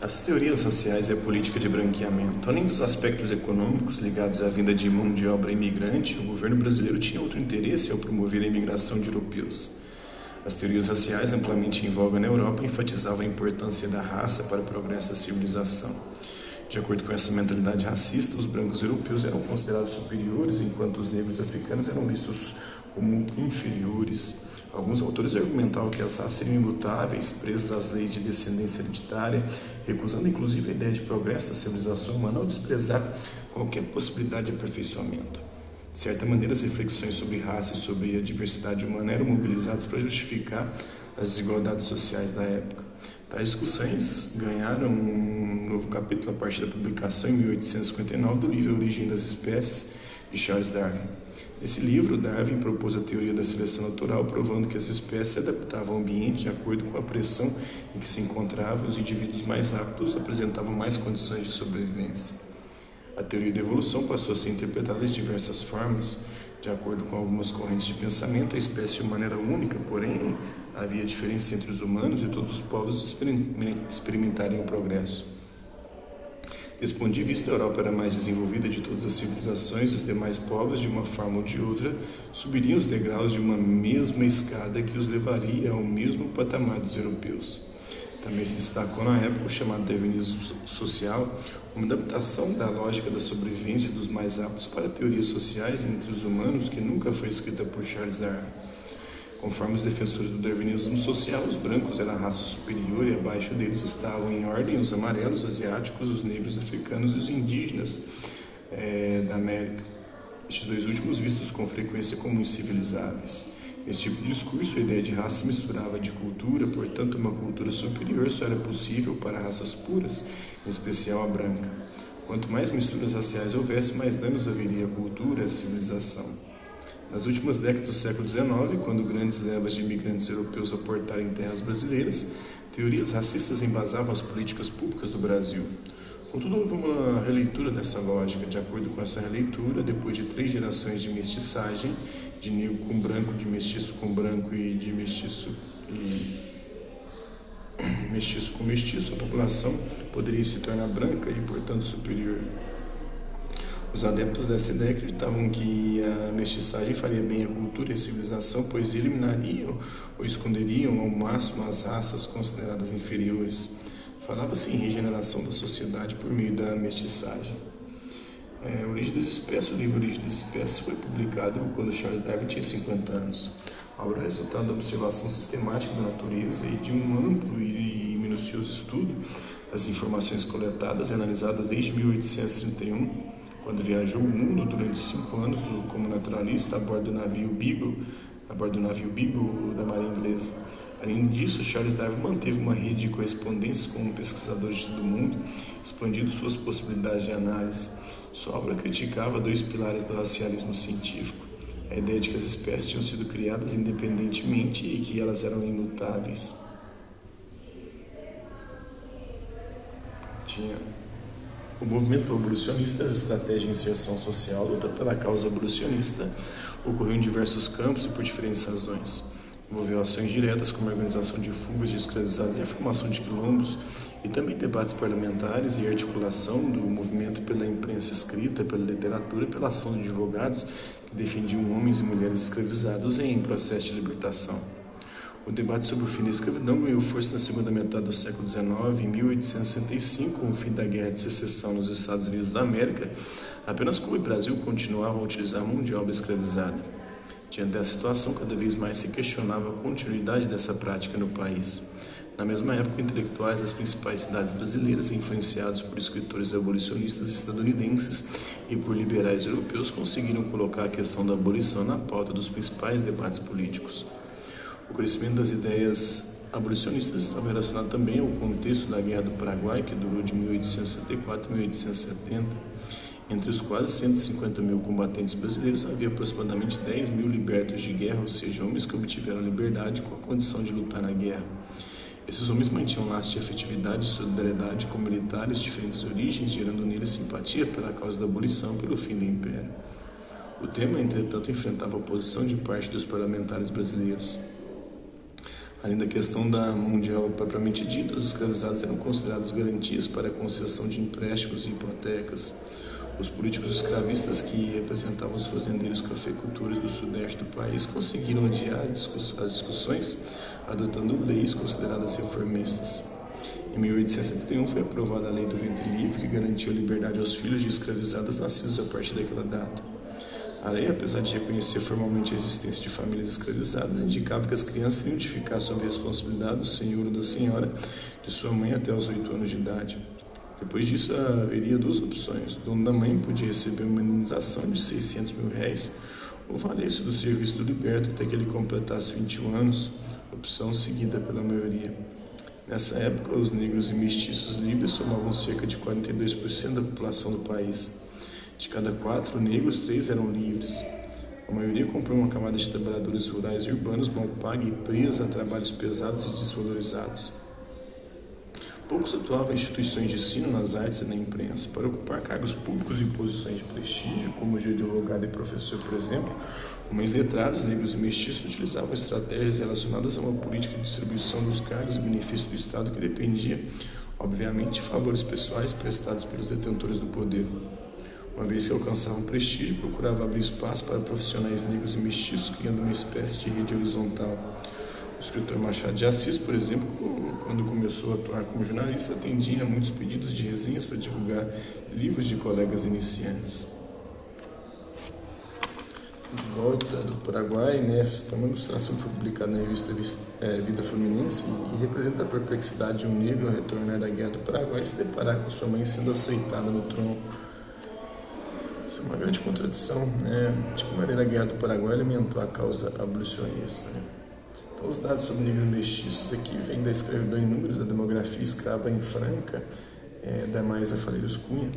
As teorias raciais e a política de branqueamento. Além dos aspectos econômicos ligados à vinda de mão de obra imigrante, o governo brasileiro tinha outro interesse ao promover a imigração de europeus. As teorias raciais, amplamente em voga na Europa, enfatizavam a importância da raça para o progresso da civilização. De acordo com essa mentalidade racista, os brancos europeus eram considerados superiores, enquanto os negros africanos eram vistos como inferiores. Alguns autores argumentavam que as raças seriam imutáveis, presas às leis de descendência hereditária, recusando inclusive a ideia de progresso da civilização humana ao desprezar qualquer possibilidade de aperfeiçoamento. De certa maneira, as reflexões sobre raça e sobre a diversidade humana eram mobilizadas para justificar as desigualdades sociais da época. Tais discussões ganharam um novo capítulo a partir da publicação em 1859 do livro Origem das Espécies de Charles Darwin. Nesse livro, Darwin propôs a teoria da seleção natural, provando que as espécies se adaptavam ao ambiente de acordo com a pressão em que se encontravam e os indivíduos mais aptos apresentavam mais condições de sobrevivência. A teoria da evolução passou a ser interpretada de diversas formas. De acordo com algumas correntes de pensamento, a espécie humana era única, porém havia diferença entre os humanos e todos os povos experimentariam o progresso. De vista, a Europa era mais desenvolvida de todas as civilizações os demais povos, de uma forma ou de outra, subiriam os degraus de uma mesma escada que os levaria ao mesmo patamar dos europeus. Também se destacou na época o chamado darwinismo social, uma adaptação da lógica da sobrevivência dos mais aptos para teorias sociais entre os humanos que nunca foi escrita por Charles Darwin. Conforme os defensores do darwinismo social, os brancos eram a raça superior e abaixo deles estavam em ordem os amarelos asiáticos, os negros africanos e os indígenas é, da América. Estes dois últimos vistos com frequência como incivilizáveis. Nesse tipo de discurso, a ideia de raça misturava de cultura, portanto, uma cultura superior só era possível para raças puras, em especial a branca. Quanto mais misturas raciais houvesse, mais danos haveria à cultura e à civilização. Nas últimas décadas do século XIX, quando grandes levas de imigrantes europeus aportaram em terras brasileiras, teorias racistas embasavam as políticas públicas do Brasil. Contudo, houve uma releitura dessa lógica. De acordo com essa releitura, depois de três gerações de mestiçagem, de negro com branco, de mestiço com branco e de mestiço e mestiço com mestiço, a população poderia se tornar branca e, portanto, superior. Os adeptos dessa ideia acreditavam que a mestiçagem faria bem à cultura e à civilização, pois eliminariam ou esconderiam ao máximo as raças consideradas inferiores. Falava-se em regeneração da sociedade por meio da mestiçagem. É, Origem das Espécies, o livro Origem das Espécies foi publicado quando Charles Darwin tinha 50 anos. A obra é resultado da observação sistemática da natureza e de um amplo e minucioso estudo das informações coletadas e analisadas desde 1831 quando viajou o mundo durante cinco anos como naturalista a bordo do navio Beagle, a bordo do navio Beagle da Marinha Inglesa. Além disso, Charles Darwin manteve uma rede de correspondência com pesquisadores de todo o mundo, expandindo suas possibilidades de análise. Sua obra criticava dois pilares do racialismo científico: a ideia de que as espécies tinham sido criadas independentemente e que elas eram imutáveis. Tinha o movimento abolicionista, as estratégias de inserção social, luta pela causa abolicionista, ocorreu em diversos campos e por diferentes razões. Envolveu ações diretas como a organização de fugas de escravizados e a formação de quilombos, e também debates parlamentares e articulação do movimento pela imprensa escrita, pela literatura e pela ação de advogados que defendiam homens e mulheres escravizados em processo de libertação. O debate sobre o fim da escravidão ganhou força na segunda metade do século XIX. Em 1865, com o fim da Guerra de Secessão nos Estados Unidos da América, apenas Cuba e Brasil continuavam a utilizar mão de obra escravizada. Diante dessa situação, cada vez mais se questionava a continuidade dessa prática no país. Na mesma época, intelectuais das principais cidades brasileiras, influenciados por escritores abolicionistas estadunidenses e por liberais europeus, conseguiram colocar a questão da abolição na pauta dos principais debates políticos. O crescimento das ideias abolicionistas estava relacionado também ao contexto da Guerra do Paraguai, que durou de 1864 a 1870. Entre os quase 150 mil combatentes brasileiros, havia aproximadamente 10 mil libertos de guerra, ou seja, homens que obtiveram liberdade com a condição de lutar na guerra. Esses homens mantinham laços de afetividade e solidariedade com militares de diferentes origens, gerando neles simpatia pela causa da abolição pelo fim do império. O tema, entretanto, enfrentava a oposição de parte dos parlamentares brasileiros. Além da questão da obra propriamente dita, os escravizados eram considerados garantias para a concessão de empréstimos e hipotecas. Os políticos escravistas que representavam os fazendeiros cafeicultores do sudeste do país conseguiram adiar as discussões adotando leis consideradas reformistas. Em 1871 foi aprovada a Lei do Ventre Livre, que garantiu a liberdade aos filhos de escravizadas nascidos a partir daquela data. A lei, apesar de reconhecer formalmente a existência de famílias escravizadas, indicava que as crianças iriam ficar sob a responsabilidade do senhor ou da senhora de sua mãe até os oito anos de idade. Depois disso, haveria duas opções. O dono da mãe podia receber uma indenização de 600 mil réis ou valer-se do serviço do liberto até que ele completasse 21 anos, opção seguida pela maioria. Nessa época, os negros e mestiços livres somavam cerca de 42% da população do país. De cada quatro negros, três eram livres. A maioria comprou uma camada de trabalhadores rurais e urbanos mal paga e presa a trabalhos pesados e desvalorizados. Poucos atuavam em instituições de ensino nas artes e na imprensa. Para ocupar cargos públicos e posições de prestígio, como de advogado e professor, por exemplo, homens letrados, negros e mestiços utilizavam estratégias relacionadas a uma política de distribuição dos cargos e benefícios do Estado que dependia, obviamente, de favores pessoais prestados pelos detentores do poder. Uma vez que alcançavam prestígio, procurava abrir espaço para profissionais negros e mestiços, criando uma espécie de rede horizontal. O escritor Machado de Assis, por exemplo, quando começou a atuar como jornalista, atendia a muitos pedidos de resenhas para divulgar livros de colegas iniciantes. Volta do Paraguai, né? Essa é uma ilustração foi publicada na revista é, Vida Fluminense e representa a perplexidade de um negro a retornar da guerra do Paraguai e se deparar com sua mãe sendo aceitada no trono. Isso é uma grande contradição, né? De que maneira a guerra do Paraguai alimentou a causa abolicionista, né? Então, os dados sobre negros mestiços aqui vêm da escravidão em números da demografia escrava em Franca, é, da Maisa Faleiros Cunha.